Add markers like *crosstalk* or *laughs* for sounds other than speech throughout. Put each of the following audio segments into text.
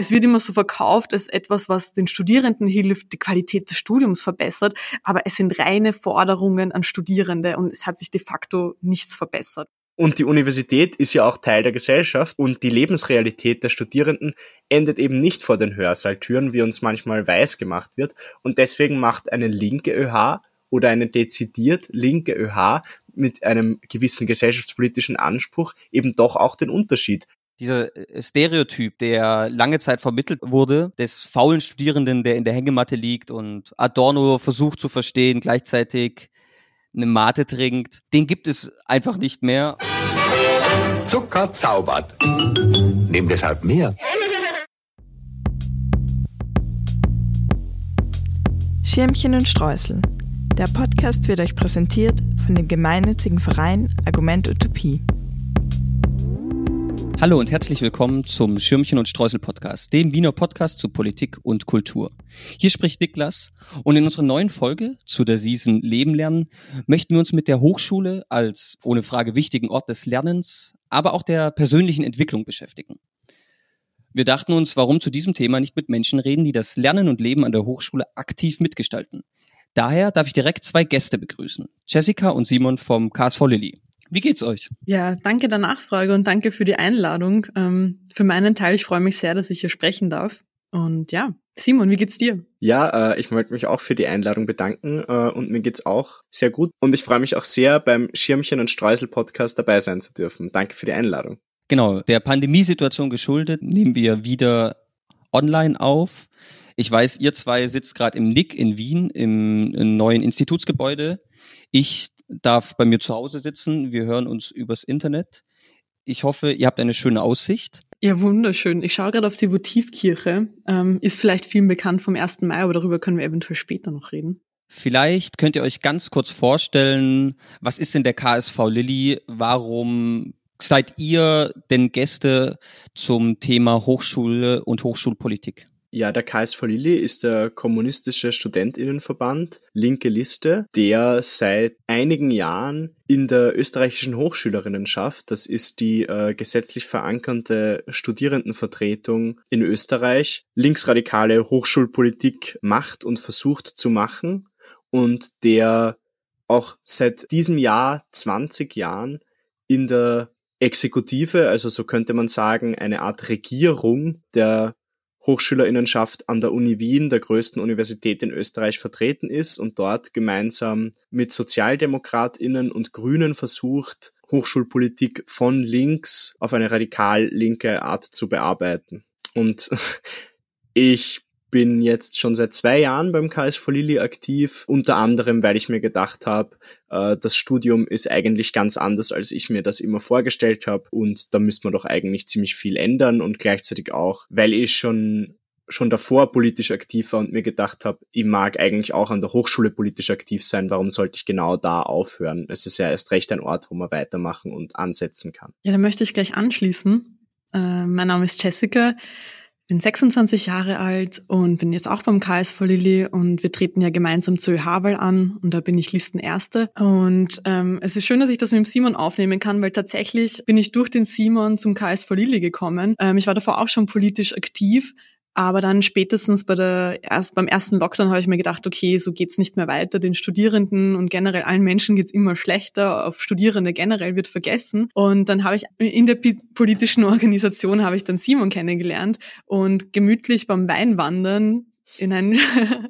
Es wird immer so verkauft als etwas, was den Studierenden hilft, die Qualität des Studiums verbessert, aber es sind reine Forderungen an Studierende und es hat sich de facto nichts verbessert. Und die Universität ist ja auch Teil der Gesellschaft und die Lebensrealität der Studierenden endet eben nicht vor den Hörsaaltüren, wie uns manchmal weiß gemacht wird. Und deswegen macht eine linke ÖH oder eine dezidiert linke ÖH mit einem gewissen gesellschaftspolitischen Anspruch eben doch auch den Unterschied dieser äh, Stereotyp, der lange Zeit vermittelt wurde, des faulen Studierenden, der in der Hängematte liegt und Adorno versucht zu verstehen, gleichzeitig eine Mate trinkt, den gibt es einfach nicht mehr. Zucker zaubert. Nimm deshalb mehr. Schirmchen und Streusel. Der Podcast wird euch präsentiert von dem gemeinnützigen Verein Argument Utopie. Hallo und herzlich willkommen zum Schirmchen und Streusel Podcast, dem Wiener Podcast zu Politik und Kultur. Hier spricht Niklas und in unserer neuen Folge zu der Season Leben lernen möchten wir uns mit der Hochschule als ohne Frage wichtigen Ort des Lernens, aber auch der persönlichen Entwicklung beschäftigen. Wir dachten uns, warum zu diesem Thema nicht mit Menschen reden, die das Lernen und Leben an der Hochschule aktiv mitgestalten. Daher darf ich direkt zwei Gäste begrüßen, Jessica und Simon vom KSV Lilly. Wie geht's euch? Ja, danke der Nachfrage und danke für die Einladung. Ähm, für meinen Teil, ich freue mich sehr, dass ich hier sprechen darf. Und ja, Simon, wie geht's dir? Ja, äh, ich möchte mich auch für die Einladung bedanken äh, und mir geht's auch sehr gut. Und ich freue mich auch sehr, beim Schirmchen und Streusel Podcast dabei sein zu dürfen. Danke für die Einladung. Genau, der Pandemiesituation geschuldet nehmen wir wieder online auf. Ich weiß, ihr zwei sitzt gerade im NIC in Wien im, im neuen Institutsgebäude. Ich darf bei mir zu Hause sitzen. Wir hören uns übers Internet. Ich hoffe, ihr habt eine schöne Aussicht. Ja, wunderschön. Ich schaue gerade auf die Votivkirche. Ähm, ist vielleicht vielen bekannt vom 1. Mai, aber darüber können wir eventuell später noch reden. Vielleicht könnt ihr euch ganz kurz vorstellen, was ist denn der KSV Lilly? Warum seid ihr denn Gäste zum Thema Hochschule und Hochschulpolitik? Ja, der KSV Lilly ist der kommunistische Studentinnenverband, linke Liste, der seit einigen Jahren in der österreichischen Hochschülerinnenschaft, das ist die äh, gesetzlich verankerte Studierendenvertretung in Österreich, linksradikale Hochschulpolitik macht und versucht zu machen und der auch seit diesem Jahr 20 Jahren in der Exekutive, also so könnte man sagen, eine Art Regierung der Hochschülerinnenschaft an der Uni Wien, der größten Universität in Österreich, vertreten ist und dort gemeinsam mit Sozialdemokratinnen und Grünen versucht, Hochschulpolitik von links auf eine radikal linke Art zu bearbeiten. Und *laughs* ich bin jetzt schon seit zwei Jahren beim KSV Lilly aktiv, unter anderem, weil ich mir gedacht habe, äh, das Studium ist eigentlich ganz anders, als ich mir das immer vorgestellt habe und da müsste man doch eigentlich ziemlich viel ändern und gleichzeitig auch, weil ich schon schon davor politisch aktiv war und mir gedacht habe, ich mag eigentlich auch an der Hochschule politisch aktiv sein, warum sollte ich genau da aufhören? Es ist ja erst recht ein Ort, wo man weitermachen und ansetzen kann. Ja, da möchte ich gleich anschließen. Äh, mein Name ist Jessica bin 26 Jahre alt und bin jetzt auch beim KSV Lilly und wir treten ja gemeinsam zur ÖH-Wahl an und da bin ich Listenerste. Und ähm, es ist schön, dass ich das mit dem Simon aufnehmen kann, weil tatsächlich bin ich durch den Simon zum KSV Lilly gekommen. Ähm, ich war davor auch schon politisch aktiv, aber dann spätestens bei der, erst beim ersten Lockdown habe ich mir gedacht, okay, so geht's nicht mehr weiter. Den Studierenden und generell allen Menschen geht's immer schlechter. Auf Studierende generell wird vergessen. Und dann habe ich in der politischen Organisation habe ich dann Simon kennengelernt und gemütlich beim Weinwandern in ein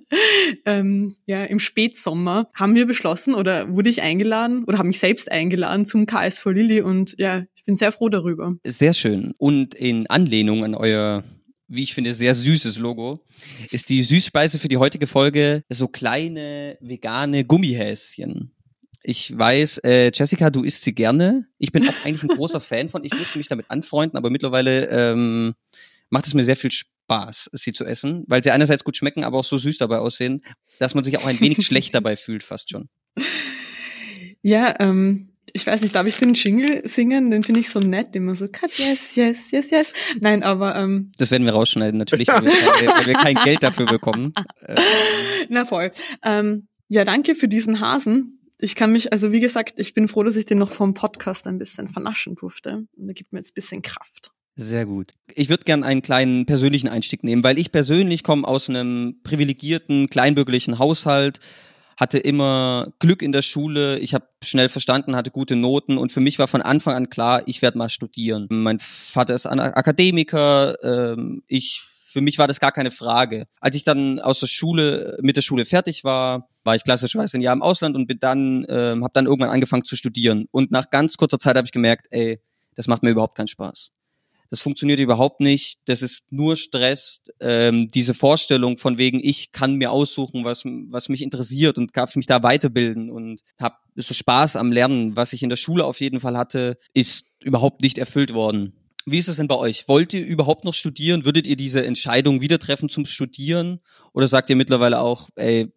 *laughs* ähm, ja im Spätsommer haben wir beschlossen oder wurde ich eingeladen oder habe mich selbst eingeladen zum KSV Lilly und ja ich bin sehr froh darüber. Sehr schön und in Anlehnung an euer wie ich finde, sehr süßes Logo, ist die Süßspeise für die heutige Folge so kleine vegane Gummihäschen. Ich weiß, äh, Jessica, du isst sie gerne. Ich bin auch *laughs* eigentlich ein großer Fan von. Ich musste mich damit anfreunden, aber mittlerweile ähm, macht es mir sehr viel Spaß, sie zu essen, weil sie einerseits gut schmecken, aber auch so süß dabei aussehen, dass man sich auch ein wenig *laughs* schlecht dabei fühlt, fast schon. Ja, ähm, ich weiß nicht, darf ich den Jingle singen? Den finde ich so nett, immer so, cut, yes, yes, yes, yes. Nein, aber... Ähm, das werden wir rausschneiden, natürlich, weil wir, weil wir kein Geld dafür bekommen. *laughs* Na voll. Ähm, ja, danke für diesen Hasen. Ich kann mich, also wie gesagt, ich bin froh, dass ich den noch vom Podcast ein bisschen vernaschen durfte. Und der gibt mir jetzt ein bisschen Kraft. Sehr gut. Ich würde gern einen kleinen persönlichen Einstieg nehmen, weil ich persönlich komme aus einem privilegierten, kleinbürgerlichen Haushalt, hatte immer Glück in der Schule, ich habe schnell verstanden, hatte gute Noten und für mich war von Anfang an klar, ich werde mal studieren. Mein Vater ist Akademiker, ähm, ich für mich war das gar keine Frage. Als ich dann aus der Schule, mit der Schule fertig war, war ich klassischerweise ein Jahr im Ausland und bin dann, äh, habe dann irgendwann angefangen zu studieren. Und nach ganz kurzer Zeit habe ich gemerkt, ey, das macht mir überhaupt keinen Spaß. Das funktioniert überhaupt nicht. Das ist nur Stress. Ähm, diese Vorstellung von wegen, ich kann mir aussuchen, was, was mich interessiert und darf mich da weiterbilden und habe so Spaß am Lernen, was ich in der Schule auf jeden Fall hatte, ist überhaupt nicht erfüllt worden. Wie ist es denn bei euch? Wollt ihr überhaupt noch studieren? Würdet ihr diese Entscheidung wieder treffen zum Studieren? Oder sagt ihr mittlerweile auch, ey,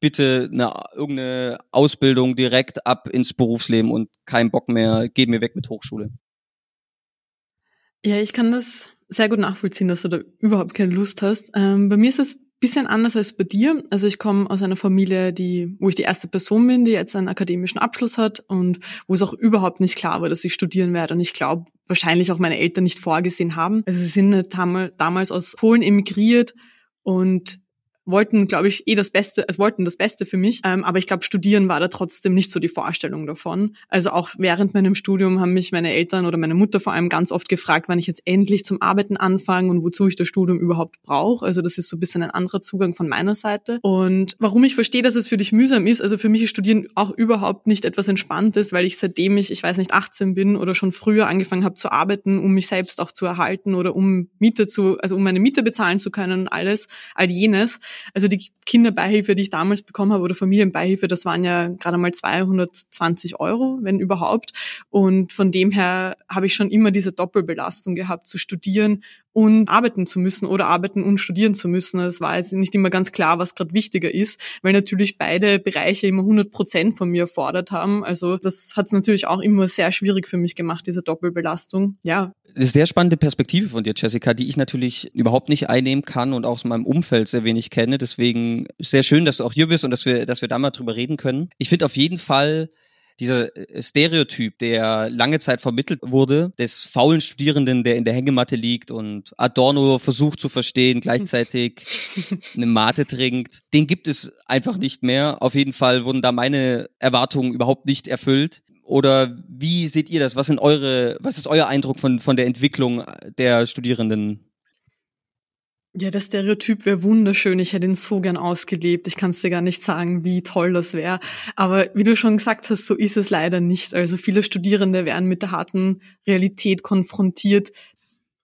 bitte eine, irgendeine Ausbildung direkt ab ins Berufsleben und kein Bock mehr, geht mir weg mit Hochschule? Ja, ich kann das sehr gut nachvollziehen, dass du da überhaupt keine Lust hast. Ähm, bei mir ist es bisschen anders als bei dir. Also ich komme aus einer Familie, die, wo ich die erste Person bin, die jetzt einen akademischen Abschluss hat und wo es auch überhaupt nicht klar war, dass ich studieren werde. Und ich glaube, wahrscheinlich auch meine Eltern nicht vorgesehen haben. Also sie sind damals aus Polen emigriert und wollten, glaube ich, eh das Beste, es wollten das Beste für mich. Ähm, aber ich glaube, studieren war da trotzdem nicht so die Vorstellung davon. Also auch während meinem Studium haben mich meine Eltern oder meine Mutter vor allem ganz oft gefragt, wann ich jetzt endlich zum Arbeiten anfange und wozu ich das Studium überhaupt brauche. Also das ist so ein bisschen ein anderer Zugang von meiner Seite. Und warum ich verstehe, dass es für dich mühsam ist, also für mich ist Studieren auch überhaupt nicht etwas Entspanntes, weil ich seitdem ich, ich weiß nicht, 18 bin oder schon früher angefangen habe zu arbeiten, um mich selbst auch zu erhalten oder um Miete zu, also um meine Miete bezahlen zu können und alles, all jenes, also die Kinderbeihilfe, die ich damals bekommen habe, oder Familienbeihilfe, das waren ja gerade mal 220 Euro, wenn überhaupt. Und von dem her habe ich schon immer diese Doppelbelastung gehabt, zu studieren und arbeiten zu müssen oder arbeiten und studieren zu müssen. Es war jetzt nicht immer ganz klar, was gerade wichtiger ist, weil natürlich beide Bereiche immer 100 Prozent von mir erfordert haben. Also das hat es natürlich auch immer sehr schwierig für mich gemacht, diese Doppelbelastung. Ja. Eine sehr spannende Perspektive von dir, Jessica, die ich natürlich überhaupt nicht einnehmen kann und auch aus meinem Umfeld sehr wenig kenne. Deswegen sehr schön, dass du auch hier bist und dass wir, dass wir da mal drüber reden können. Ich finde auf jeden Fall, dieser äh, Stereotyp, der lange Zeit vermittelt wurde, des faulen Studierenden, der in der Hängematte liegt und Adorno versucht zu verstehen, gleichzeitig *laughs* eine Mate trinkt, den gibt es einfach nicht mehr. Auf jeden Fall wurden da meine Erwartungen überhaupt nicht erfüllt. Oder wie seht ihr das? Was sind eure, was ist euer Eindruck von, von der Entwicklung der Studierenden ja, der Stereotyp wäre wunderschön. Ich hätte ihn so gern ausgelebt. Ich kann es dir gar nicht sagen, wie toll das wäre. Aber wie du schon gesagt hast, so ist es leider nicht. Also viele Studierende werden mit der harten Realität konfrontiert,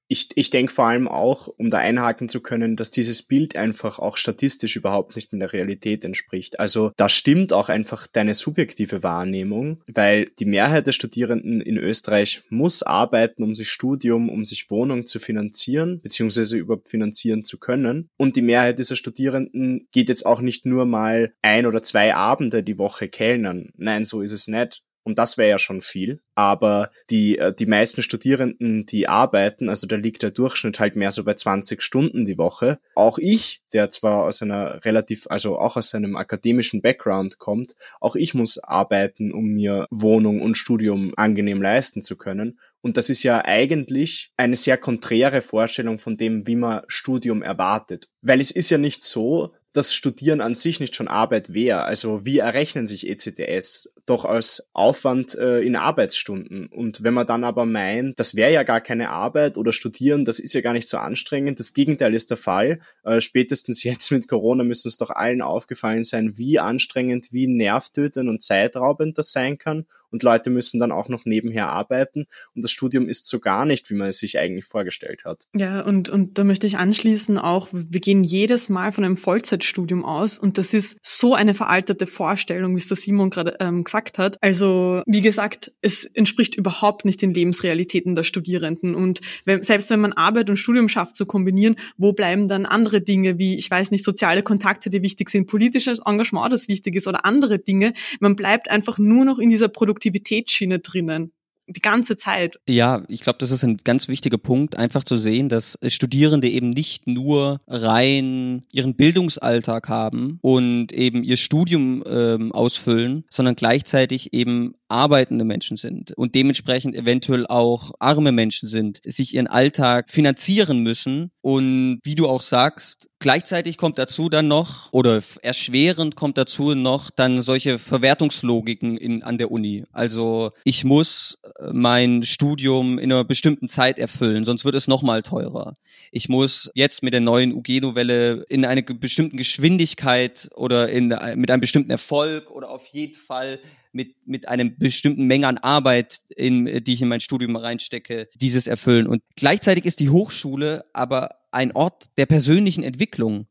ich, ich denke vor allem auch, um da einhaken zu können, dass dieses Bild einfach auch statistisch überhaupt nicht in der Realität entspricht. Also da stimmt auch einfach deine subjektive Wahrnehmung, weil die Mehrheit der Studierenden in Österreich muss arbeiten, um sich Studium, um sich Wohnung zu finanzieren, beziehungsweise überhaupt finanzieren zu können. Und die Mehrheit dieser Studierenden geht jetzt auch nicht nur mal ein oder zwei Abende die Woche kellnern. Nein, so ist es nicht. Und das wäre ja schon viel. Aber die, äh, die meisten Studierenden, die arbeiten, also da liegt der Durchschnitt halt mehr so bei 20 Stunden die Woche. Auch ich, der zwar aus einer relativ, also auch aus einem akademischen Background kommt, auch ich muss arbeiten, um mir Wohnung und Studium angenehm leisten zu können. Und das ist ja eigentlich eine sehr konträre Vorstellung von dem, wie man Studium erwartet. Weil es ist ja nicht so, dass Studieren an sich nicht schon Arbeit wäre. Also wie errechnen sich ECTS? Doch als Aufwand äh, in Arbeitsstunden. Und wenn man dann aber meint, das wäre ja gar keine Arbeit oder Studieren, das ist ja gar nicht so anstrengend, das Gegenteil ist der Fall. Äh, spätestens *laughs* jetzt mit Corona müssen es doch allen aufgefallen sein, wie anstrengend, wie nervtötend und zeitraubend das sein kann. Und Leute müssen dann auch noch nebenher arbeiten. Und das Studium ist so gar nicht, wie man es sich eigentlich vorgestellt hat. Ja, und, und da möchte ich anschließen auch, wir gehen jedes Mal von einem Vollzeitstudium aus. Und das ist so eine veraltete Vorstellung, wie es der Simon gerade ähm, gesagt hat. Also, wie gesagt, es entspricht überhaupt nicht den Lebensrealitäten der Studierenden. Und wenn, selbst wenn man Arbeit und Studium schafft zu kombinieren, wo bleiben dann andere Dinge wie, ich weiß nicht, soziale Kontakte, die wichtig sind, politisches Engagement, das wichtig ist oder andere Dinge. Man bleibt einfach nur noch in dieser Produktivitätsschiene drinnen. Die ganze Zeit. Ja, ich glaube, das ist ein ganz wichtiger Punkt, einfach zu sehen, dass Studierende eben nicht nur rein ihren Bildungsalltag haben und eben ihr Studium ähm, ausfüllen, sondern gleichzeitig eben arbeitende Menschen sind und dementsprechend eventuell auch arme Menschen sind, sich ihren Alltag finanzieren müssen und wie du auch sagst, gleichzeitig kommt dazu dann noch oder erschwerend kommt dazu noch dann solche Verwertungslogiken in, an der Uni. Also ich muss mein Studium in einer bestimmten Zeit erfüllen, sonst wird es nochmal teurer. Ich muss jetzt mit der neuen UG-Novelle in einer bestimmten Geschwindigkeit oder in, mit einem bestimmten Erfolg oder auf jeden Fall mit, mit einem bestimmten Menge an Arbeit, in, die ich in mein Studium reinstecke, dieses erfüllen. Und gleichzeitig ist die Hochschule aber ein Ort der persönlichen Entwicklung.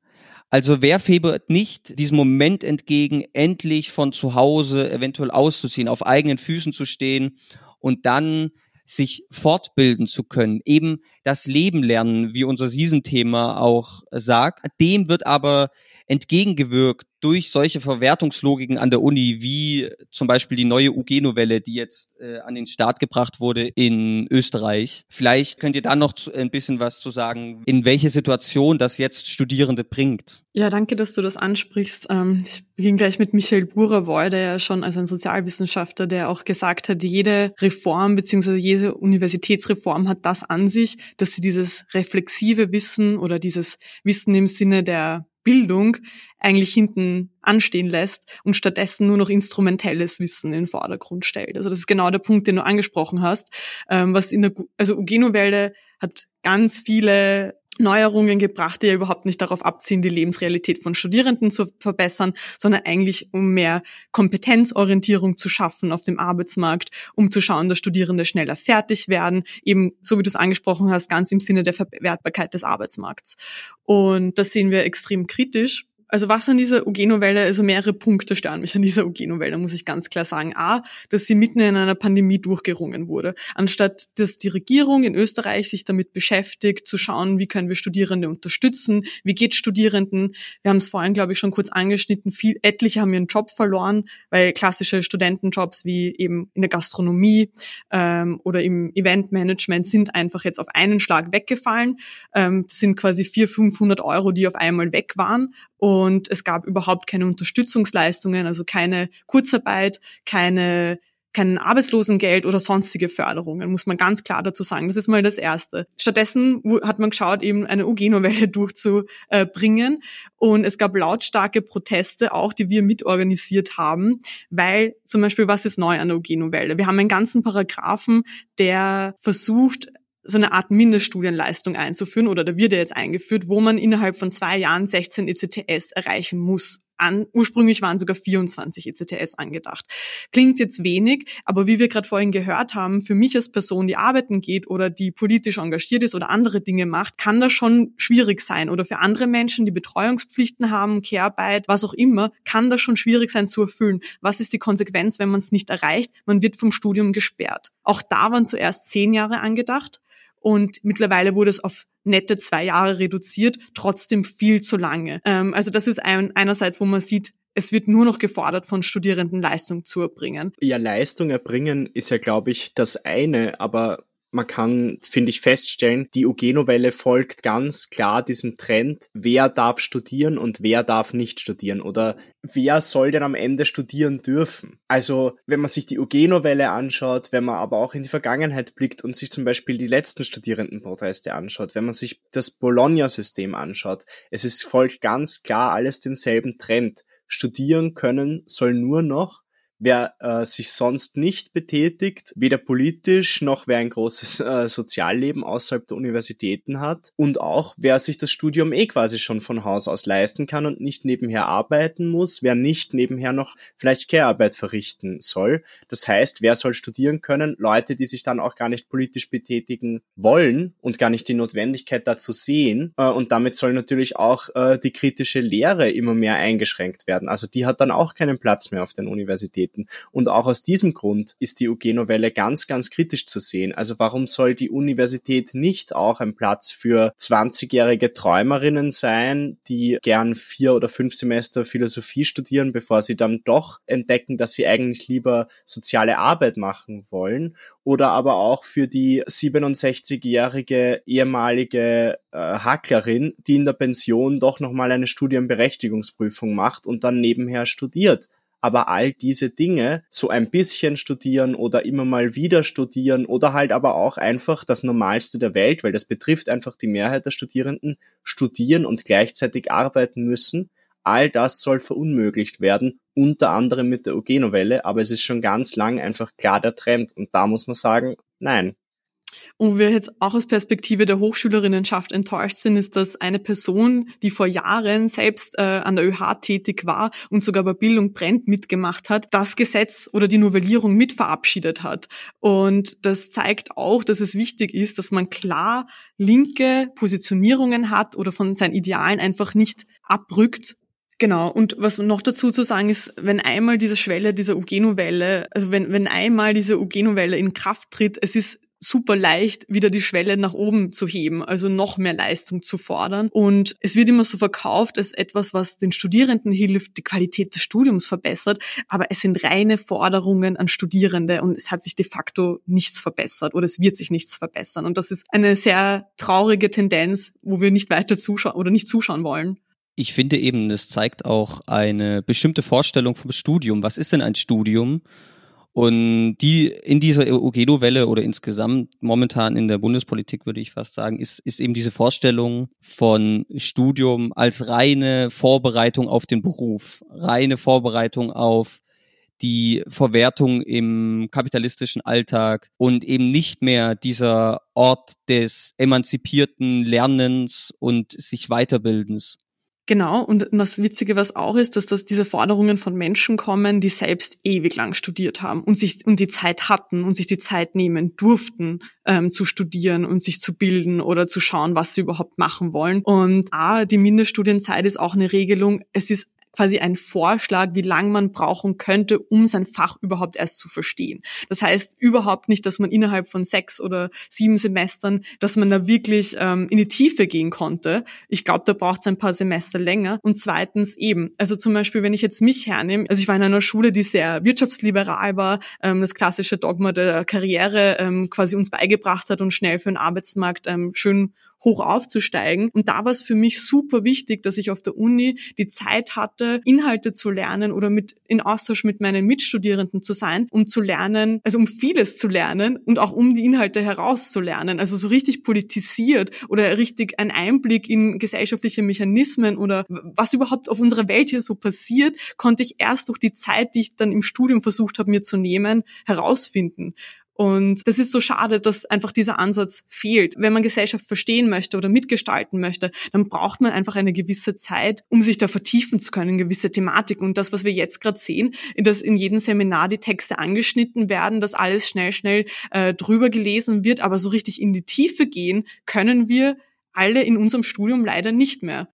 Also wer febert nicht diesem Moment entgegen, endlich von zu Hause eventuell auszuziehen, auf eigenen Füßen zu stehen und dann sich fortbilden zu können, eben das Leben lernen, wie unser Season-Thema auch sagt. Dem wird aber entgegengewirkt durch solche Verwertungslogiken an der Uni, wie zum Beispiel die neue UG-Novelle, die jetzt äh, an den Start gebracht wurde in Österreich. Vielleicht könnt ihr da noch zu, ein bisschen was zu sagen, in welche Situation das jetzt Studierende bringt. Ja, danke, dass du das ansprichst. Ähm, ich beginne gleich mit Michael Burawoy, der ja schon als ein Sozialwissenschaftler, der auch gesagt hat, jede Reform beziehungsweise jede Universitätsreform hat das an sich, dass sie dieses reflexive Wissen oder dieses Wissen im Sinne der Bildung eigentlich hinten anstehen lässt und stattdessen nur noch instrumentelles Wissen in den Vordergrund stellt. Also das ist genau der Punkt, den du angesprochen hast. Ähm, was in der, also Ugeno-Welle hat ganz viele Neuerungen gebracht, die ja überhaupt nicht darauf abziehen, die Lebensrealität von Studierenden zu verbessern, sondern eigentlich um mehr Kompetenzorientierung zu schaffen auf dem Arbeitsmarkt, um zu schauen, dass Studierende schneller fertig werden, eben so wie du es angesprochen hast, ganz im Sinne der Verwertbarkeit des Arbeitsmarkts. Und das sehen wir extrem kritisch also was an dieser UG-Novelle, also mehrere Punkte stören mich an dieser UG-Novelle, muss ich ganz klar sagen. A, dass sie mitten in einer Pandemie durchgerungen wurde. Anstatt dass die Regierung in Österreich sich damit beschäftigt, zu schauen, wie können wir Studierende unterstützen, wie geht Studierenden. Wir haben es vorhin, glaube ich, schon kurz angeschnitten. Viel, etliche haben ihren Job verloren, weil klassische Studentenjobs wie eben in der Gastronomie ähm, oder im Eventmanagement sind einfach jetzt auf einen Schlag weggefallen. Ähm, das sind quasi 400, 500 Euro, die auf einmal weg waren. Und es gab überhaupt keine Unterstützungsleistungen, also keine Kurzarbeit, keine kein Arbeitslosengeld oder sonstige Förderungen, muss man ganz klar dazu sagen. Das ist mal das Erste. Stattdessen hat man geschaut, eben eine UG-Novelle *laughs* durchzubringen. Und es gab lautstarke Proteste auch, die wir mitorganisiert haben, weil zum Beispiel, was ist neu an der UG-Novelle? Wir haben einen ganzen Paragraphen, der versucht, so eine Art Mindeststudienleistung einzuführen oder da wird ja jetzt eingeführt, wo man innerhalb von zwei Jahren 16 ECTS erreichen muss. An, ursprünglich waren sogar 24 ECTS angedacht. Klingt jetzt wenig, aber wie wir gerade vorhin gehört haben, für mich als Person, die arbeiten geht oder die politisch engagiert ist oder andere Dinge macht, kann das schon schwierig sein. Oder für andere Menschen, die Betreuungspflichten haben, Care-Arbeit, was auch immer, kann das schon schwierig sein zu erfüllen. Was ist die Konsequenz, wenn man es nicht erreicht? Man wird vom Studium gesperrt. Auch da waren zuerst zehn Jahre angedacht und mittlerweile wurde es auf nette zwei Jahre reduziert, trotzdem viel zu lange. Ähm, also das ist ein, einerseits, wo man sieht, es wird nur noch gefordert, von Studierenden Leistung zu erbringen. Ja, Leistung erbringen ist ja, glaube ich, das eine, aber man kann, finde ich, feststellen, die UG-Novelle folgt ganz klar diesem Trend, wer darf studieren und wer darf nicht studieren oder wer soll denn am Ende studieren dürfen. Also, wenn man sich die UG-Novelle anschaut, wenn man aber auch in die Vergangenheit blickt und sich zum Beispiel die letzten Studierendenproteste anschaut, wenn man sich das Bologna-System anschaut, es ist, folgt ganz klar alles demselben Trend. Studieren können soll nur noch wer äh, sich sonst nicht betätigt, weder politisch noch wer ein großes äh, Sozialleben außerhalb der Universitäten hat und auch wer sich das Studium eh quasi schon von Haus aus leisten kann und nicht nebenher arbeiten muss, wer nicht nebenher noch vielleicht Care-Arbeit verrichten soll. Das heißt, wer soll studieren können? Leute, die sich dann auch gar nicht politisch betätigen wollen und gar nicht die Notwendigkeit dazu sehen. Äh, und damit soll natürlich auch äh, die kritische Lehre immer mehr eingeschränkt werden. Also die hat dann auch keinen Platz mehr auf den Universitäten Universitäten. Und auch aus diesem Grund ist die UG-Novelle ganz, ganz kritisch zu sehen. Also warum soll die Universität nicht auch ein Platz für 20-jährige Träumerinnen sein, die gern vier oder fünf Semester Philosophie studieren, bevor sie dann doch entdecken, dass sie eigentlich lieber soziale Arbeit machen wollen? Oder aber auch für die 67-jährige ehemalige äh, Hacklerin, die in der Pension doch nochmal eine Studienberechtigungsprüfung macht und dann nebenher studiert. Aber all diese Dinge, so ein bisschen studieren oder immer mal wieder studieren oder halt aber auch einfach das Normalste der Welt, weil das betrifft einfach die Mehrheit der Studierenden, studieren und gleichzeitig arbeiten müssen, all das soll verunmöglicht werden, unter anderem mit der UG-Novelle, aber es ist schon ganz lang einfach klar der Trend. Und da muss man sagen, nein, und wir jetzt auch aus Perspektive der Hochschülerinnenschaft enttäuscht sind, ist, dass eine Person, die vor Jahren selbst äh, an der ÖH tätig war und sogar bei Bildung brennt mitgemacht hat, das Gesetz oder die Novellierung mit verabschiedet hat. Und das zeigt auch, dass es wichtig ist, dass man klar linke Positionierungen hat oder von seinen Idealen einfach nicht abrückt, Genau, und was noch dazu zu sagen ist, wenn einmal diese Schwelle dieser UG-Novelle, also wenn, wenn einmal diese UG-Novelle in Kraft tritt, es ist super leicht, wieder die Schwelle nach oben zu heben, also noch mehr Leistung zu fordern. Und es wird immer so verkauft als etwas, was den Studierenden hilft, die Qualität des Studiums verbessert, aber es sind reine Forderungen an Studierende und es hat sich de facto nichts verbessert oder es wird sich nichts verbessern. Und das ist eine sehr traurige Tendenz, wo wir nicht weiter zuschauen oder nicht zuschauen wollen. Ich finde eben, es zeigt auch eine bestimmte Vorstellung vom Studium. Was ist denn ein Studium? Und die in dieser Ugedo-Welle oder insgesamt momentan in der Bundespolitik, würde ich fast sagen, ist, ist eben diese Vorstellung von Studium als reine Vorbereitung auf den Beruf, reine Vorbereitung auf die Verwertung im kapitalistischen Alltag und eben nicht mehr dieser Ort des emanzipierten Lernens und sich Weiterbildens. Genau, und das Witzige, was auch ist, dass das diese Forderungen von Menschen kommen, die selbst ewig lang studiert haben und sich und die Zeit hatten und sich die Zeit nehmen durften, ähm, zu studieren und sich zu bilden oder zu schauen, was sie überhaupt machen wollen. Und A, die Mindeststudienzeit ist auch eine Regelung. Es ist quasi ein Vorschlag, wie lang man brauchen könnte, um sein Fach überhaupt erst zu verstehen. Das heißt überhaupt nicht, dass man innerhalb von sechs oder sieben Semestern, dass man da wirklich ähm, in die Tiefe gehen konnte. Ich glaube, da braucht es ein paar Semester länger. Und zweitens eben, also zum Beispiel, wenn ich jetzt mich hernehme, also ich war in einer Schule, die sehr wirtschaftsliberal war, ähm, das klassische Dogma der Karriere ähm, quasi uns beigebracht hat und schnell für den Arbeitsmarkt ähm, schön hoch aufzusteigen. Und da war es für mich super wichtig, dass ich auf der Uni die Zeit hatte, Inhalte zu lernen oder mit in Austausch mit meinen Mitstudierenden zu sein, um zu lernen, also um vieles zu lernen und auch um die Inhalte herauszulernen. Also so richtig politisiert oder richtig ein Einblick in gesellschaftliche Mechanismen oder was überhaupt auf unserer Welt hier so passiert, konnte ich erst durch die Zeit, die ich dann im Studium versucht habe, mir zu nehmen, herausfinden. Und das ist so schade, dass einfach dieser Ansatz fehlt. Wenn man Gesellschaft verstehen möchte oder mitgestalten möchte, dann braucht man einfach eine gewisse Zeit, um sich da vertiefen zu können, gewisse Thematik. Und das, was wir jetzt gerade sehen, dass in jedem Seminar die Texte angeschnitten werden, dass alles schnell, schnell äh, drüber gelesen wird, aber so richtig in die Tiefe gehen können wir alle in unserem Studium leider nicht mehr.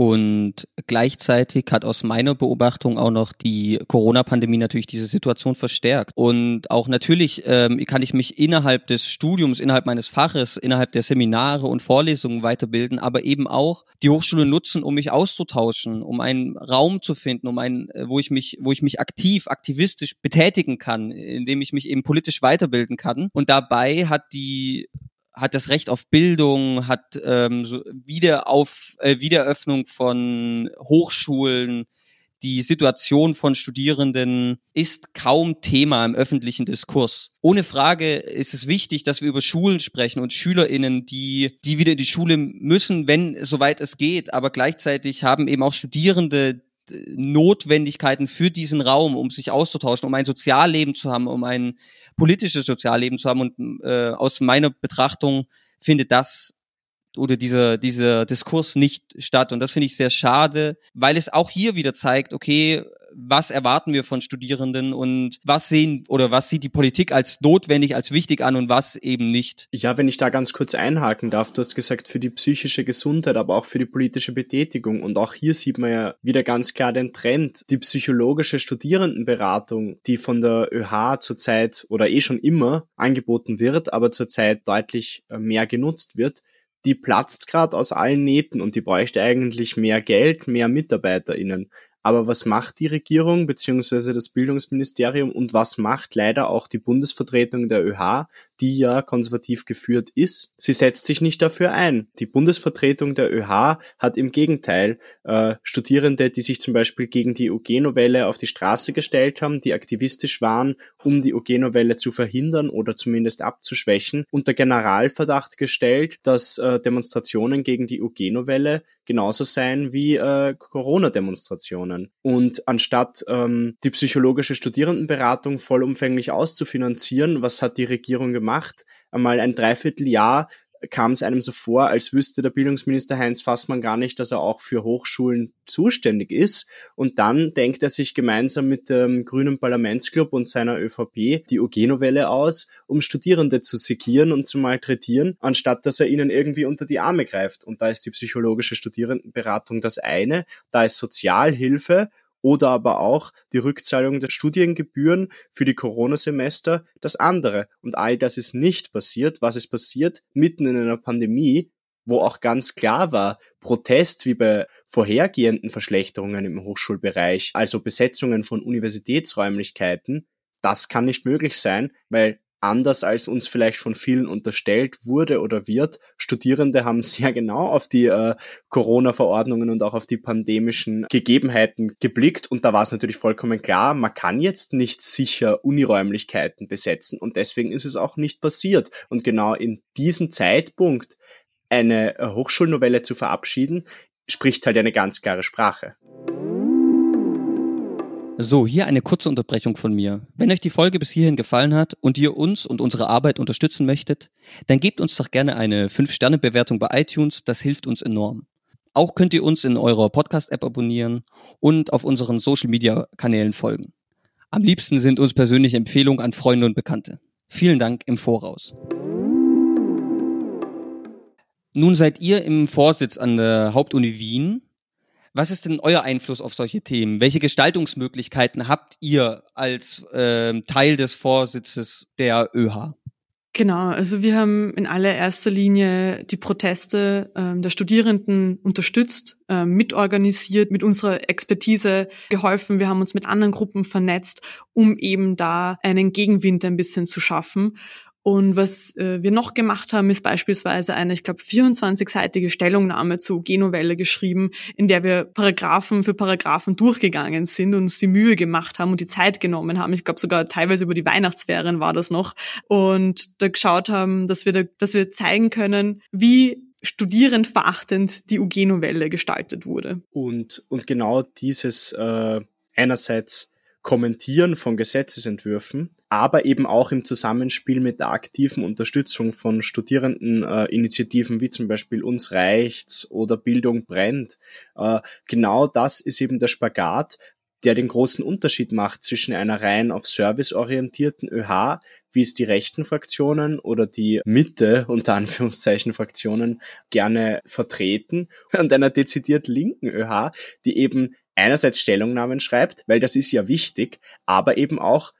Und gleichzeitig hat aus meiner Beobachtung auch noch die Corona-Pandemie natürlich diese Situation verstärkt. Und auch natürlich ähm, kann ich mich innerhalb des Studiums, innerhalb meines Faches, innerhalb der Seminare und Vorlesungen weiterbilden, aber eben auch die Hochschule nutzen, um mich auszutauschen, um einen Raum zu finden, um einen, äh, wo ich mich, wo ich mich aktiv, aktivistisch betätigen kann, indem ich mich eben politisch weiterbilden kann. Und dabei hat die hat das Recht auf Bildung, hat ähm, so Wiederauf, äh, Wiederöffnung von Hochschulen, die Situation von Studierenden ist kaum Thema im öffentlichen Diskurs. Ohne Frage ist es wichtig, dass wir über Schulen sprechen und SchülerInnen, die, die wieder in die Schule müssen, wenn soweit es geht. Aber gleichzeitig haben eben auch Studierende Notwendigkeiten für diesen Raum, um sich auszutauschen, um ein Sozialleben zu haben, um ein politisches Sozialleben zu haben. Und äh, aus meiner Betrachtung findet das oder dieser, dieser Diskurs nicht statt. Und das finde ich sehr schade, weil es auch hier wieder zeigt, okay, was erwarten wir von Studierenden und was sehen oder was sieht die Politik als notwendig, als wichtig an und was eben nicht. Ja, wenn ich da ganz kurz einhaken darf, du hast gesagt, für die psychische Gesundheit, aber auch für die politische Betätigung. Und auch hier sieht man ja wieder ganz klar den Trend. Die psychologische Studierendenberatung, die von der ÖH zurzeit oder eh schon immer angeboten wird, aber zurzeit deutlich äh, mehr genutzt wird, die platzt gerade aus allen Nähten und die bräuchte eigentlich mehr Geld, mehr MitarbeiterInnen. Aber was macht die Regierung beziehungsweise das Bildungsministerium und was macht leider auch die Bundesvertretung der ÖH, die ja konservativ geführt ist? Sie setzt sich nicht dafür ein. Die Bundesvertretung der ÖH hat im Gegenteil äh, Studierende, die sich zum Beispiel gegen die UG-Novelle auf die Straße gestellt haben, die aktivistisch waren, um die UG-Novelle zu verhindern oder zumindest abzuschwächen, unter Generalverdacht gestellt, dass äh, Demonstrationen gegen die UG-Novelle genauso sein wie äh, Corona-Demonstrationen. Und anstatt ähm, die psychologische Studierendenberatung vollumfänglich auszufinanzieren, was hat die Regierung gemacht? Einmal ein Dreivierteljahr kam es einem so vor, als wüsste der Bildungsminister Heinz Fassmann gar nicht, dass er auch für Hochschulen zuständig ist. Und dann denkt er sich gemeinsam mit dem Grünen Parlamentsclub und seiner ÖVP die OG-Novelle aus, um Studierende zu segieren und zu malträtieren, anstatt dass er ihnen irgendwie unter die Arme greift. Und da ist die psychologische Studierendenberatung das eine, da ist Sozialhilfe oder aber auch die Rückzahlung der Studiengebühren für die Corona-Semester das andere. Und all das ist nicht passiert. Was ist passiert? Mitten in einer Pandemie, wo auch ganz klar war, Protest wie bei vorhergehenden Verschlechterungen im Hochschulbereich, also Besetzungen von Universitätsräumlichkeiten, das kann nicht möglich sein, weil anders als uns vielleicht von vielen unterstellt wurde oder wird. Studierende haben *laughs* sehr genau auf die äh, Corona-Verordnungen und auch auf die pandemischen Gegebenheiten geblickt und da war es natürlich vollkommen klar, man kann jetzt nicht sicher Uniräumlichkeiten besetzen und deswegen ist es auch nicht passiert. Und genau in diesem Zeitpunkt eine äh, Hochschulnovelle zu verabschieden, spricht halt eine ganz klare Sprache. So, hier eine kurze Unterbrechung von mir. Wenn euch die Folge bis hierhin gefallen hat und ihr uns und unsere Arbeit unterstützen möchtet, dann gebt uns doch gerne eine 5-Sterne-Bewertung bei iTunes, das hilft uns enorm. Auch könnt ihr uns in eurer Podcast-App abonnieren und auf unseren Social-Media-Kanälen folgen. Am liebsten sind uns persönliche Empfehlungen an Freunde und Bekannte. Vielen Dank im Voraus. Nun seid ihr im Vorsitz an der Hauptuni Wien was ist denn euer Einfluss auf solche Themen? Welche Gestaltungsmöglichkeiten habt ihr als äh, Teil des Vorsitzes der ÖH? Genau, also wir haben in allererster Linie die Proteste ähm, der Studierenden unterstützt, ähm, mitorganisiert, mit unserer Expertise geholfen. Wir haben uns mit anderen Gruppen vernetzt, um eben da einen Gegenwind ein bisschen zu schaffen. Und was äh, wir noch gemacht haben, ist beispielsweise eine, ich glaube, 24-seitige Stellungnahme zu Genovelle geschrieben, in der wir Paragraphen für Paragraphen durchgegangen sind und uns die Mühe gemacht haben und die Zeit genommen haben. Ich glaube sogar teilweise über die Weihnachtsferien war das noch. Und da geschaut haben, dass wir, da, dass wir zeigen können, wie studierend verachtend die UG-Novelle gestaltet wurde. Und, und genau dieses äh, einerseits Kommentieren von Gesetzesentwürfen, aber eben auch im Zusammenspiel mit der aktiven Unterstützung von Studierendeninitiativen äh, wie zum Beispiel Uns reicht's oder Bildung brennt. Äh, genau das ist eben der Spagat, der den großen Unterschied macht zwischen einer rein auf Service orientierten ÖH, wie es die rechten Fraktionen oder die Mitte unter Anführungszeichen Fraktionen gerne vertreten, und einer dezidiert linken ÖH, die eben einerseits Stellungnahmen schreibt, weil das ist ja wichtig, aber eben auch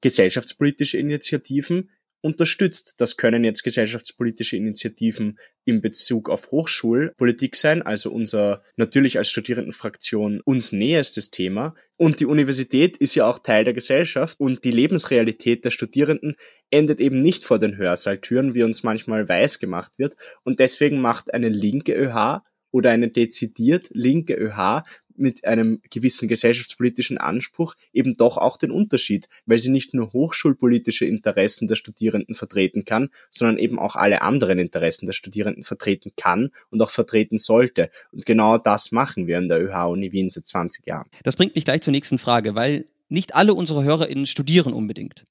gesellschaftspolitische Initiativen unterstützt. Das können jetzt gesellschaftspolitische Initiativen in Bezug auf Hochschulpolitik sein, also unser natürlich als Studierendenfraktion uns näherstes Thema. Und die Universität ist ja auch Teil der Gesellschaft und die Lebensrealität der Studierenden endet eben nicht vor den Hörsaaltüren, wie uns manchmal weiß gemacht wird. Und deswegen macht eine linke ÖH oder eine dezidiert linke ÖH mit einem gewissen gesellschaftspolitischen Anspruch eben doch auch den Unterschied, weil sie nicht nur hochschulpolitische Interessen der Studierenden vertreten kann, sondern eben auch alle anderen Interessen der Studierenden vertreten kann und auch vertreten sollte. Und genau das machen wir an der ÖH-Uni Wien seit 20 Jahren. Das bringt mich gleich zur nächsten Frage, weil nicht alle unsere HörerInnen studieren unbedingt.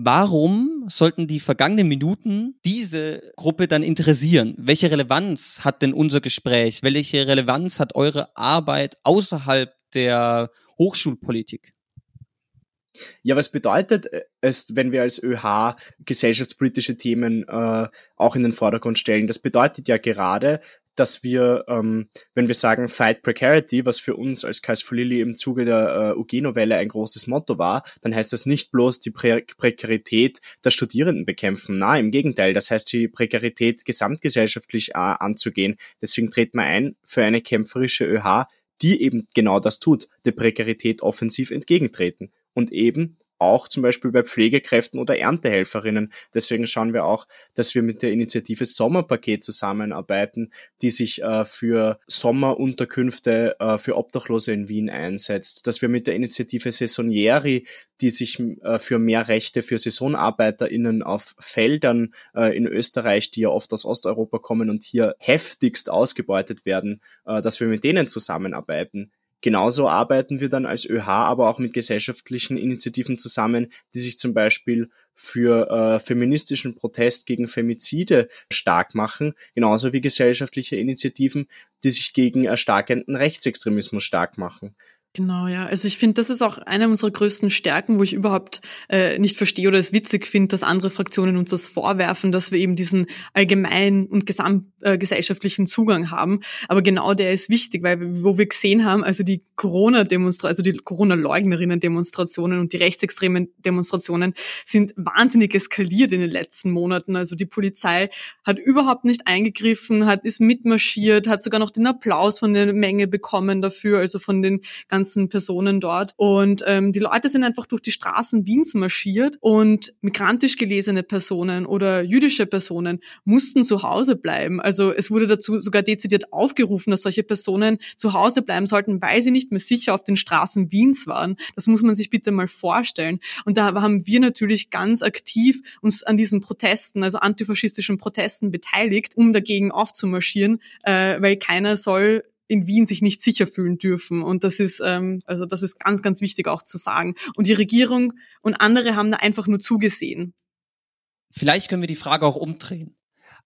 Warum sollten die vergangenen Minuten diese Gruppe dann interessieren? Welche Relevanz hat denn unser Gespräch? Welche Relevanz hat eure Arbeit außerhalb der Hochschulpolitik? Ja, was bedeutet es, wenn wir als ÖH gesellschaftspolitische Themen äh, auch in den Vordergrund stellen? Das bedeutet ja gerade, dass wir, ähm, wenn wir sagen Fight Precarity, was für uns als Kais Lilly im Zuge der äh, UG-Novelle ein großes Motto war, dann heißt das nicht bloß die Pre Prekarität der Studierenden bekämpfen. Na, im Gegenteil, das heißt die Prekarität gesamtgesellschaftlich äh, anzugehen. Deswegen treten wir ein für eine kämpferische ÖH, die eben genau das tut, der Prekarität offensiv entgegentreten und eben auch zum Beispiel bei Pflegekräften oder Erntehelferinnen. Deswegen schauen wir auch, dass wir mit der Initiative Sommerpaket zusammenarbeiten, die sich äh, für Sommerunterkünfte äh, für Obdachlose in Wien einsetzt. Dass wir mit der Initiative Saisonieri, die sich äh, für mehr Rechte für SaisonarbeiterInnen auf Feldern äh, in Österreich, die ja oft aus Osteuropa kommen und hier heftigst ausgebeutet werden, äh, dass wir mit denen zusammenarbeiten. Genauso arbeiten wir dann als ÖH aber auch mit gesellschaftlichen Initiativen zusammen, die sich zum Beispiel für äh, feministischen Protest gegen Femizide stark machen, genauso wie gesellschaftliche Initiativen, die sich gegen erstarkenden Rechtsextremismus stark machen. Genau, ja. Also ich finde, das ist auch eine unserer größten Stärken, wo ich überhaupt äh, nicht verstehe oder es witzig finde, dass andere Fraktionen uns das vorwerfen, dass wir eben diesen allgemeinen und gesamtgesellschaftlichen äh, Zugang haben. Aber genau der ist wichtig, weil wo wir gesehen haben, also die Corona-Demonstrationen, also die Corona-Leugnerinnen-Demonstrationen und die rechtsextremen Demonstrationen sind wahnsinnig eskaliert in den letzten Monaten. Also die Polizei hat überhaupt nicht eingegriffen, hat ist mitmarschiert, hat sogar noch den Applaus von der Menge bekommen dafür, also von den ganzen Personen dort. Und ähm, die Leute sind einfach durch die Straßen Wiens marschiert und migrantisch gelesene Personen oder jüdische Personen mussten zu Hause bleiben. Also es wurde dazu sogar dezidiert aufgerufen, dass solche Personen zu Hause bleiben sollten, weil sie nicht mehr sicher auf den Straßen Wiens waren. Das muss man sich bitte mal vorstellen. Und da haben wir natürlich ganz aktiv uns an diesen Protesten, also antifaschistischen Protesten beteiligt, um dagegen aufzumarschieren, äh, weil keiner soll in Wien sich nicht sicher fühlen dürfen. Und das ist, ähm, also das ist ganz, ganz wichtig auch zu sagen. Und die Regierung und andere haben da einfach nur zugesehen. Vielleicht können wir die Frage auch umdrehen.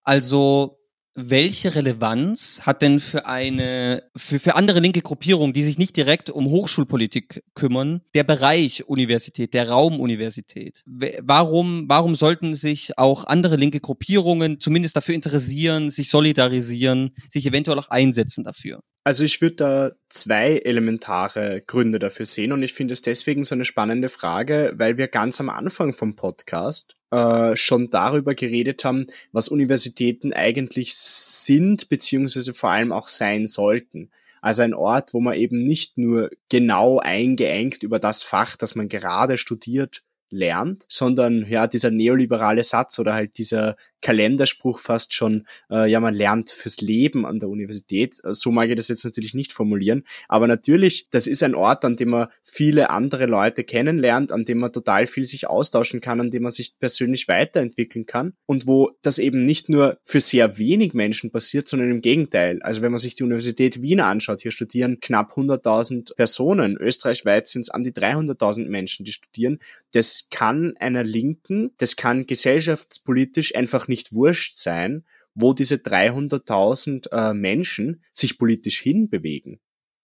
Also welche Relevanz hat denn für eine, für, für andere linke Gruppierungen, die sich nicht direkt um Hochschulpolitik kümmern, der Bereich Universität, der Raum Universität? Warum, warum sollten sich auch andere linke Gruppierungen zumindest dafür interessieren, sich solidarisieren, sich eventuell auch einsetzen dafür? Also ich würde da zwei elementare Gründe dafür sehen und ich finde es deswegen so eine spannende Frage, weil wir ganz am Anfang vom Podcast äh, schon darüber geredet haben, was Universitäten eigentlich sind, beziehungsweise vor allem auch sein sollten. Also ein Ort, wo man eben nicht nur genau eingeengt über das Fach, das man gerade studiert, lernt, sondern ja, dieser neoliberale Satz oder halt dieser Kalenderspruch fast schon, äh, ja, man lernt fürs Leben an der Universität. Äh, so mag ich das jetzt natürlich nicht formulieren. Aber natürlich, das ist ein Ort, an dem man viele andere Leute kennenlernt, an dem man total viel sich austauschen kann, an dem man sich persönlich weiterentwickeln kann und wo das eben nicht nur für sehr wenig Menschen passiert, sondern im Gegenteil. Also wenn man sich die Universität Wien anschaut, hier studieren knapp 100.000 Personen. Österreichweit sind es an die 300.000 Menschen, die studieren. Das kann einer Linken, das kann gesellschaftspolitisch einfach nicht wurscht sein, wo diese 300.000 äh, Menschen sich politisch hinbewegen.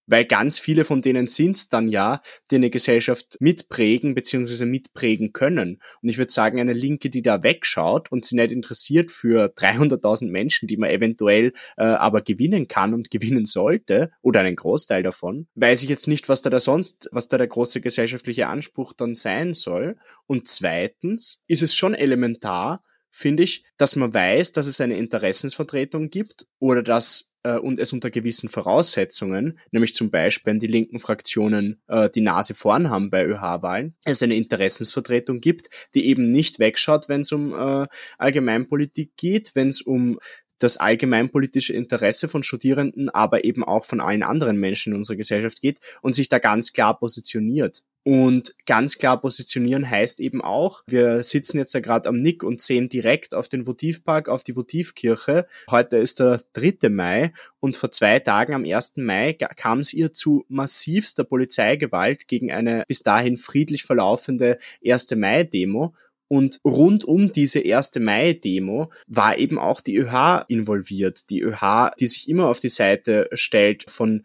Weil ganz viele von denen sind es dann ja, die eine Gesellschaft mitprägen bzw. mitprägen können. Und ich würde sagen, eine Linke, die da wegschaut und sie nicht interessiert für 300.000 Menschen, die man eventuell äh, aber gewinnen kann und *laughs* gewinnen sollte, oder einen Großteil davon, weiß ich jetzt nicht, was da, da sonst, was da der große gesellschaftliche Anspruch dann sein soll. Und zweitens ist es schon elementar, finde ich, dass man weiß, dass es eine Interessensvertretung gibt oder dass äh, und es unter gewissen Voraussetzungen, nämlich zum Beispiel, wenn die linken Fraktionen äh, die Nase vorn haben bei ÖH-Wahlen, es eine Interessensvertretung gibt, die eben nicht wegschaut, wenn es um äh, Allgemeinpolitik geht, wenn es um das allgemeinpolitische Interesse von Studierenden, aber eben auch von allen anderen Menschen in unserer Gesellschaft geht und sich da ganz klar positioniert. Und ganz klar positionieren heißt eben auch, wir sitzen jetzt ja gerade am Nick und sehen direkt auf den Votivpark, auf die Votivkirche. Heute ist der 3. Mai und vor zwei Tagen am 1. Mai kam es ihr zu massivster Polizeigewalt gegen eine bis dahin friedlich verlaufende 1. Mai-Demo. Und rund um diese erste Mai-Demo war eben auch die ÖH involviert. Die ÖH, die sich immer auf die Seite stellt von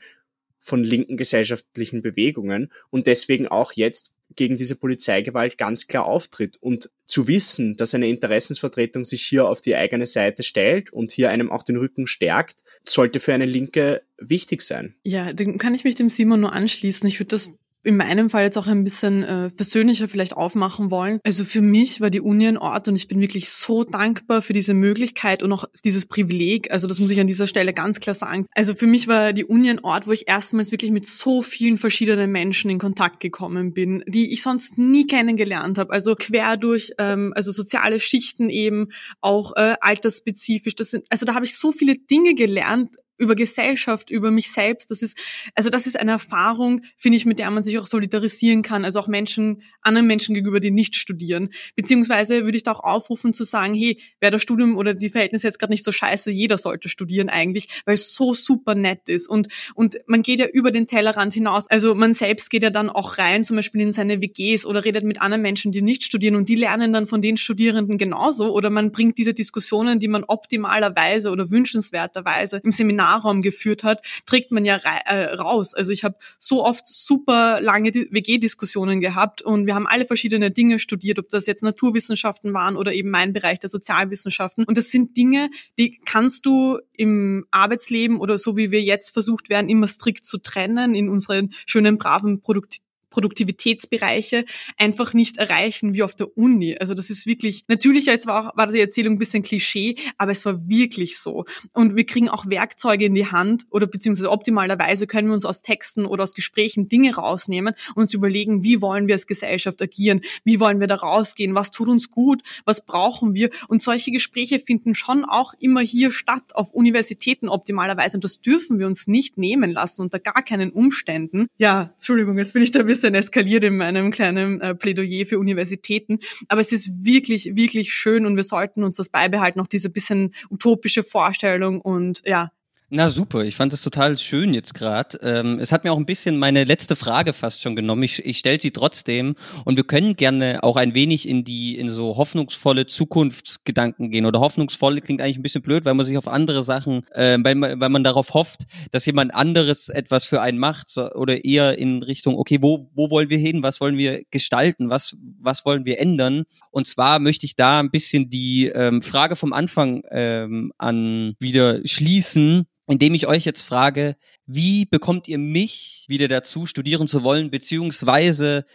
von linken gesellschaftlichen Bewegungen und deswegen auch jetzt gegen diese Polizeigewalt ganz klar auftritt. Und zu wissen, dass eine Interessensvertretung sich hier auf die eigene Seite stellt und hier einem auch den Rücken stärkt, sollte für eine Linke wichtig sein. Ja, dann kann ich mich dem Simon nur anschließen. Ich würde das in meinem Fall jetzt auch ein bisschen äh, persönlicher vielleicht aufmachen wollen. Also für mich war die Uni ein Ort und ich bin wirklich so dankbar für diese Möglichkeit und auch dieses Privileg. Also das muss ich an dieser Stelle ganz klar sagen. Also für mich war die Uni ein Ort, wo ich erstmals wirklich mit so vielen verschiedenen Menschen in Kontakt gekommen bin, die ich sonst nie kennengelernt habe. Also quer durch, ähm, also soziale Schichten eben, auch äh, altersspezifisch. Das sind, also da habe ich so viele Dinge gelernt, über Gesellschaft, über mich selbst. Das ist, also das ist eine Erfahrung, finde ich, mit der man sich auch solidarisieren kann. Also auch Menschen, anderen Menschen gegenüber, die nicht studieren. Beziehungsweise würde ich da auch aufrufen zu sagen, hey, wer das Studium oder die Verhältnisse jetzt gerade nicht so scheiße, jeder sollte studieren eigentlich, weil es so super nett ist. Und, und man geht ja über den Tellerrand hinaus. Also man selbst geht ja dann auch rein, zum Beispiel in seine WGs oder redet mit anderen Menschen, die nicht studieren und die lernen dann von den Studierenden genauso. Oder man bringt diese Diskussionen, die man optimalerweise oder wünschenswerterweise im Seminar Seminarraum geführt hat, trägt man ja äh, raus. Also ich habe so oft super lange WG-Diskussionen gehabt und wir haben alle verschiedene Dinge studiert, ob das jetzt Naturwissenschaften waren oder eben mein Bereich der Sozialwissenschaften. Und das sind Dinge, die kannst du im Arbeitsleben oder so wie wir jetzt versucht werden, immer strikt zu trennen in unseren schönen, braven Produkt Produktivitätsbereiche einfach nicht erreichen wie auf der Uni. Also das ist wirklich, natürlich jetzt war, auch, war die Erzählung ein bisschen Klischee, aber es war wirklich so. Und wir kriegen auch Werkzeuge in die Hand oder beziehungsweise optimalerweise können wir uns aus Texten oder aus Gesprächen Dinge rausnehmen und uns überlegen, wie wollen wir als Gesellschaft agieren, wie wollen wir da rausgehen, was tut uns gut, was brauchen wir. Und solche Gespräche finden schon auch immer hier statt, auf Universitäten optimalerweise. Und das dürfen wir uns nicht nehmen lassen, unter gar keinen Umständen. Ja, Entschuldigung, jetzt bin ich da ein bisschen bisschen eskaliert in meinem kleinen äh, Plädoyer für Universitäten. Aber es ist wirklich, wirklich schön und wir sollten uns das beibehalten, auch diese bisschen utopische Vorstellung und ja, na super, ich fand es total schön jetzt gerade. Ähm, es hat mir auch ein bisschen meine letzte Frage fast schon genommen. Ich, ich stelle sie trotzdem und wir können gerne auch ein wenig in die in so hoffnungsvolle Zukunftsgedanken gehen. Oder hoffnungsvoll klingt eigentlich ein bisschen blöd, weil man sich auf andere Sachen, äh, weil, man, weil man darauf hofft, dass jemand anderes etwas für einen macht so, oder eher in Richtung, okay, wo wo wollen wir hin? Was wollen wir gestalten? Was was wollen wir ändern? Und zwar möchte ich da ein bisschen die ähm, Frage vom Anfang ähm, an wieder schließen indem ich euch jetzt frage, wie bekommt ihr mich wieder dazu, studieren zu wollen, beziehungsweise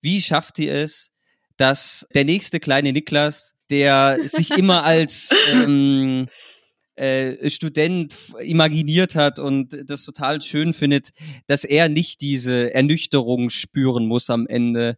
wie schafft ihr es, dass der nächste kleine Niklas, der sich immer *laughs* als ähm, äh, Student imaginiert hat und das total schön findet, dass er nicht diese Ernüchterung spüren muss am Ende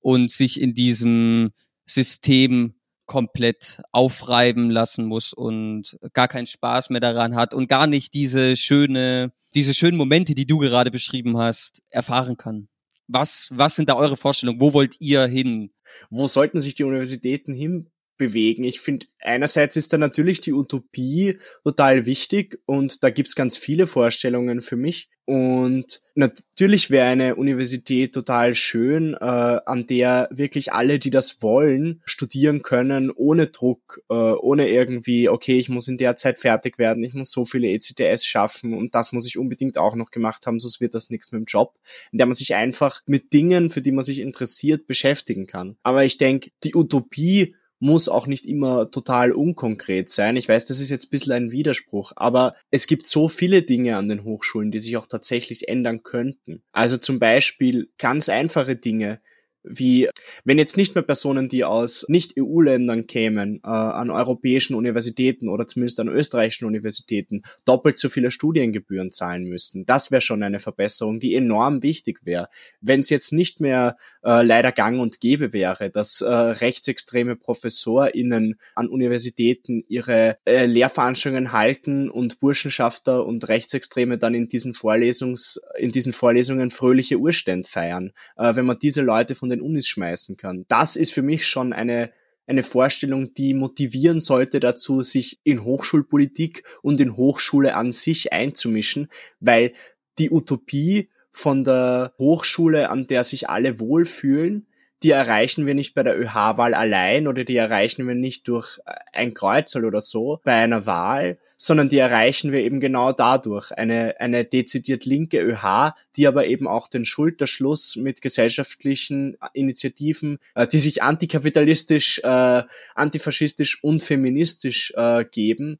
und sich in diesem System komplett aufreiben lassen muss und gar keinen Spaß mehr daran hat und gar nicht diese schöne, diese schönen Momente, die du gerade beschrieben hast, erfahren kann. Was, was sind da eure Vorstellungen? Wo wollt ihr hin? Wo sollten sich die Universitäten hin bewegen. Ich finde, einerseits ist da natürlich die Utopie total wichtig und da gibt's ganz viele Vorstellungen für mich. Und natürlich wäre eine Universität total schön, äh, an der wirklich alle, die das wollen, studieren können, ohne Druck, äh, ohne irgendwie, okay, ich muss in der Zeit fertig werden, ich muss so viele ECTS schaffen und das muss ich unbedingt auch noch gemacht haben, sonst wird das nichts mit dem Job, in der man sich einfach mit Dingen, für die man sich interessiert, beschäftigen kann. Aber ich denke, die Utopie muss auch nicht immer total unkonkret sein. Ich weiß, das ist jetzt ein bisschen ein Widerspruch, aber es gibt so viele Dinge an den Hochschulen, die sich auch tatsächlich ändern könnten. Also zum Beispiel ganz einfache Dinge, wie wenn jetzt nicht mehr Personen, die aus Nicht-EU-Ländern kämen, äh, an europäischen Universitäten oder zumindest an österreichischen Universitäten doppelt so viele Studiengebühren zahlen müssten. Das wäre schon eine Verbesserung, die enorm wichtig wäre. Wenn es jetzt nicht mehr äh, leider gang und gäbe wäre, dass äh, rechtsextreme ProfessorInnen an Universitäten ihre äh, Lehrveranstaltungen halten und Burschenschafter und Rechtsextreme dann in diesen Vorlesungs, in diesen Vorlesungen fröhliche Urstände feiern. Äh, wenn man diese Leute von den Unis schmeißen kann. Das ist für mich schon eine eine Vorstellung, die motivieren sollte dazu, sich in Hochschulpolitik und in Hochschule an sich einzumischen, weil die Utopie von der Hochschule, an der sich alle wohlfühlen, die erreichen wir nicht bei der ÖH-Wahl allein oder die erreichen wir nicht durch ein Kreuzel oder so bei einer Wahl, sondern die erreichen wir eben genau dadurch. Eine, eine dezidiert linke ÖH, die aber eben auch den Schulterschluss mit gesellschaftlichen Initiativen, äh, die sich antikapitalistisch, äh, antifaschistisch und feministisch äh, geben,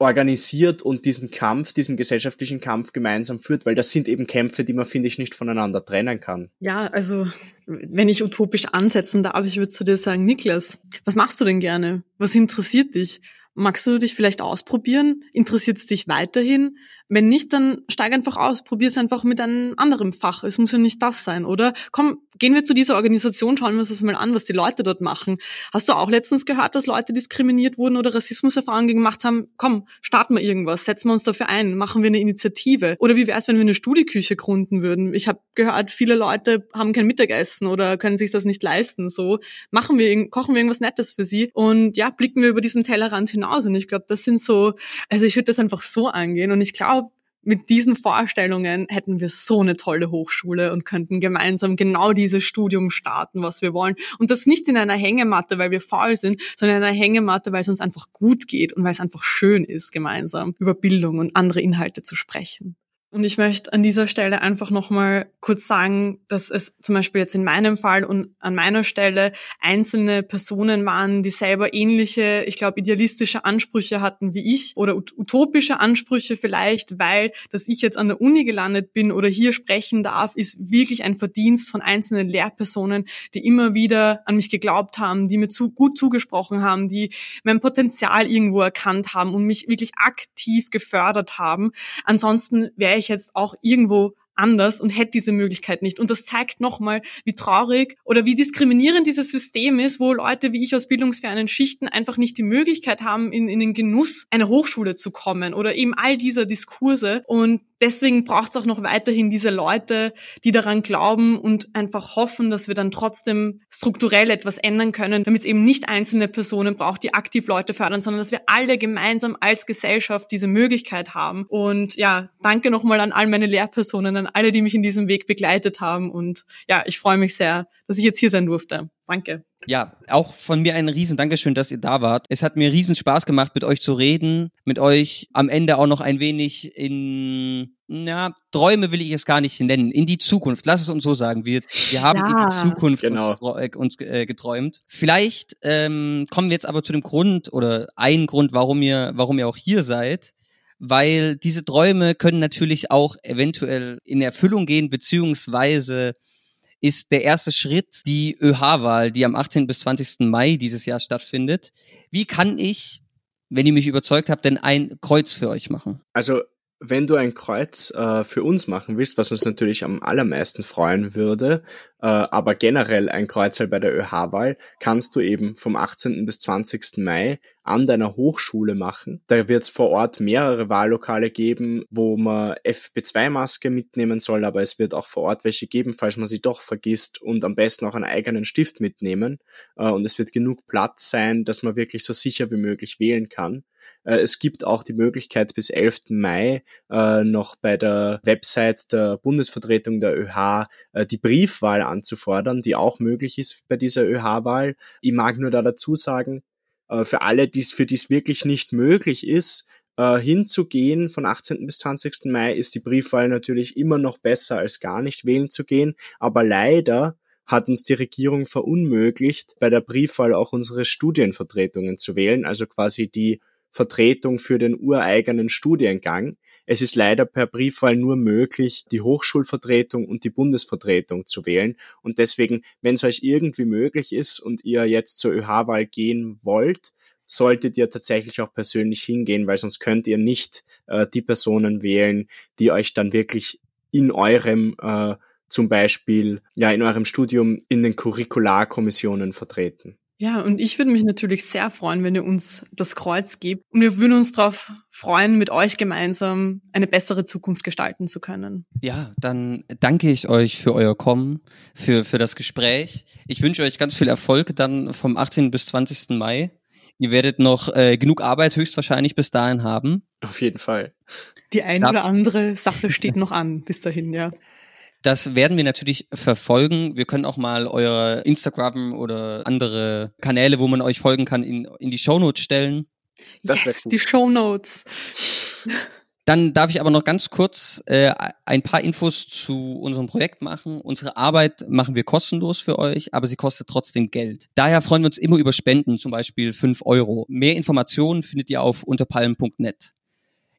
organisiert und diesen Kampf, diesen gesellschaftlichen Kampf gemeinsam führt, weil das sind eben Kämpfe, die man, finde ich, nicht voneinander trennen kann. Ja, also wenn ich utopisch ansetzen darf, ich würde zu dir sagen, Niklas, was machst du denn gerne? Was interessiert dich? Magst du dich vielleicht ausprobieren? Interessiert es dich weiterhin? Wenn nicht, dann steig einfach aus, probier es einfach mit einem anderen Fach. Es muss ja nicht das sein, oder? Komm, gehen wir zu dieser Organisation, schauen wir uns das mal an, was die Leute dort machen. Hast du auch letztens gehört, dass Leute diskriminiert wurden oder Rassismuserfahrungen gemacht haben? Komm, starten wir irgendwas, setzen wir uns dafür ein, machen wir eine Initiative. Oder wie wäre es, wenn wir eine Studieküche gründen würden? Ich habe gehört, viele Leute haben kein Mittagessen oder können sich das nicht leisten. So machen wir, kochen wir irgendwas Nettes für sie und ja, blicken wir über diesen Tellerrand hinaus. Und ich glaube, das sind so, also ich würde das einfach so angehen. Und ich glaube, mit diesen Vorstellungen hätten wir so eine tolle Hochschule und könnten gemeinsam genau dieses Studium starten, was wir wollen. Und das nicht in einer Hängematte, weil wir faul sind, sondern in einer Hängematte, weil es uns einfach gut geht und weil es einfach schön ist, gemeinsam über Bildung und andere Inhalte zu sprechen. Und ich möchte an dieser Stelle einfach nochmal kurz sagen, dass es zum Beispiel jetzt in meinem Fall und an meiner Stelle einzelne Personen waren, die selber ähnliche, ich glaube, idealistische Ansprüche hatten wie ich oder utopische Ansprüche vielleicht, weil, dass ich jetzt an der Uni gelandet bin oder hier sprechen darf, ist wirklich ein Verdienst von einzelnen Lehrpersonen, die immer wieder an mich geglaubt haben, die mir zu, gut zugesprochen haben, die mein Potenzial irgendwo erkannt haben und mich wirklich aktiv gefördert haben. Ansonsten wäre ich jetzt auch irgendwo anders und hätte diese Möglichkeit nicht. Und das zeigt nochmal, wie traurig oder wie diskriminierend dieses System ist, wo Leute wie ich aus bildungsfernen Schichten einfach nicht die Möglichkeit haben, in, in den Genuss einer Hochschule zu kommen oder eben all dieser Diskurse. Und deswegen braucht es auch noch weiterhin diese Leute, die daran glauben und einfach hoffen, dass wir dann trotzdem strukturell etwas ändern können, damit es eben nicht einzelne Personen braucht, die aktiv Leute fördern, sondern dass wir alle gemeinsam als Gesellschaft diese Möglichkeit haben. Und ja, danke nochmal an all meine Lehrpersonen, an alle, die mich in diesem Weg begleitet haben. Und ja, ich freue mich sehr, dass ich jetzt hier sein durfte. Danke. Ja, auch von mir ein riesen Dankeschön, dass ihr da wart. Es hat mir riesen Spaß gemacht, mit euch zu reden, mit euch am Ende auch noch ein wenig in, ja, Träume will ich es gar nicht nennen, in die Zukunft. Lass es uns so sagen. Wir, wir haben ja, in die Zukunft genau. uns, äh, uns äh, geträumt. Vielleicht ähm, kommen wir jetzt aber zu dem Grund oder ein Grund, warum ihr, warum ihr auch hier seid weil diese Träume können natürlich auch eventuell in Erfüllung gehen, beziehungsweise ist der erste Schritt die ÖH-Wahl, die am 18. bis 20. Mai dieses Jahr stattfindet. Wie kann ich, wenn ihr mich überzeugt habt, denn ein Kreuz für euch machen? Also wenn du ein Kreuz äh, für uns machen willst, was uns natürlich am allermeisten freuen würde, äh, aber generell ein Kreuz bei der ÖH-Wahl, kannst du eben vom 18. bis 20. Mai an deiner Hochschule machen. Da wird es vor Ort mehrere Wahllokale geben, wo man FP2-Maske mitnehmen soll, aber es wird auch vor Ort welche geben, falls man sie doch vergisst und am besten auch einen eigenen Stift mitnehmen. Äh, und es wird genug Platz sein, dass man wirklich so sicher wie möglich wählen kann. Äh, es gibt auch die Möglichkeit, bis 11. Mai äh, noch bei der Website der Bundesvertretung der ÖH äh, die Briefwahl anzufordern, die auch möglich ist bei dieser ÖH-Wahl. Ich mag nur da dazu sagen, für alle, die's, für die es wirklich nicht möglich ist, hinzugehen von 18. bis 20. Mai, ist die Briefwahl natürlich immer noch besser als gar nicht wählen zu gehen. Aber leider hat uns die Regierung verunmöglicht, bei der Briefwahl auch unsere Studienvertretungen zu wählen, also quasi die Vertretung für den ureigenen Studiengang. Es ist leider per Briefwahl nur möglich, die Hochschulvertretung und die Bundesvertretung zu wählen. Und deswegen, wenn es euch irgendwie möglich ist und ihr jetzt zur ÖH-Wahl gehen wollt, solltet ihr tatsächlich auch persönlich hingehen, weil sonst könnt ihr nicht äh, die Personen wählen, die euch dann wirklich in eurem äh, zum Beispiel ja in eurem Studium in den Curricularkommissionen vertreten. Ja, und ich würde mich natürlich sehr freuen, wenn ihr uns das Kreuz gebt. Und wir würden uns darauf freuen, mit euch gemeinsam eine bessere Zukunft gestalten zu können. Ja, dann danke ich euch für euer Kommen, für, für das Gespräch. Ich wünsche euch ganz viel Erfolg dann vom 18. bis 20. Mai. Ihr werdet noch äh, genug Arbeit höchstwahrscheinlich bis dahin haben. Auf jeden Fall. Die eine Darf oder andere Sache steht noch an bis dahin, ja. Das werden wir natürlich verfolgen. Wir können auch mal eure Instagram oder andere Kanäle, wo man euch folgen kann, in, in die Shownotes stellen. Das yes, die Shownotes. Dann darf ich aber noch ganz kurz äh, ein paar Infos zu unserem Projekt machen. Unsere Arbeit machen wir kostenlos für euch, aber sie kostet trotzdem Geld. Daher freuen wir uns immer über Spenden, zum Beispiel fünf Euro. Mehr Informationen findet ihr auf unterpalm.net.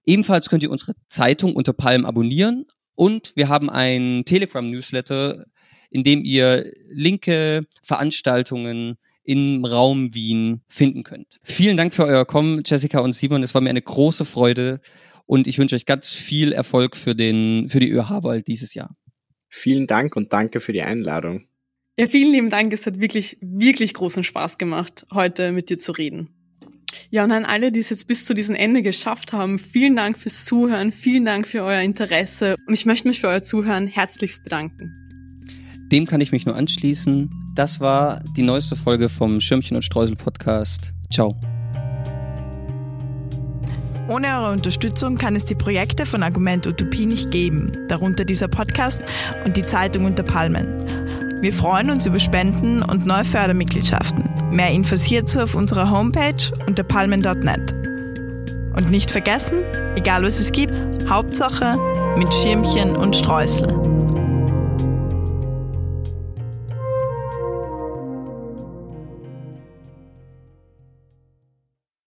Ebenfalls könnt ihr unsere Zeitung Unterpalm abonnieren und wir haben ein Telegram-Newsletter, in dem ihr linke Veranstaltungen im Raum Wien finden könnt. Vielen Dank für euer Kommen, Jessica und Simon. Es war mir eine große Freude und ich wünsche euch ganz viel Erfolg für den, für die ÖH-Wahl dieses Jahr. Vielen Dank und danke für die Einladung. Ja, vielen lieben Dank. Es hat wirklich, wirklich großen Spaß gemacht, heute mit dir zu reden. Ja, und an alle, die es jetzt bis zu diesem Ende geschafft haben, vielen Dank fürs Zuhören, vielen Dank für euer Interesse und ich möchte mich für euer Zuhören herzlichst bedanken. Dem kann ich mich nur anschließen. Das war die neueste Folge vom Schirmchen und Streusel Podcast. Ciao. Ohne eure Unterstützung kann es die Projekte von Argument Utopie nicht geben, darunter dieser Podcast und die Zeitung unter Palmen. Wir freuen uns über Spenden und neue Fördermitgliedschaften. Mehr Infos hierzu auf unserer Homepage unter palmen.net. Und nicht vergessen, egal was es gibt, Hauptsache mit Schirmchen und Streusel.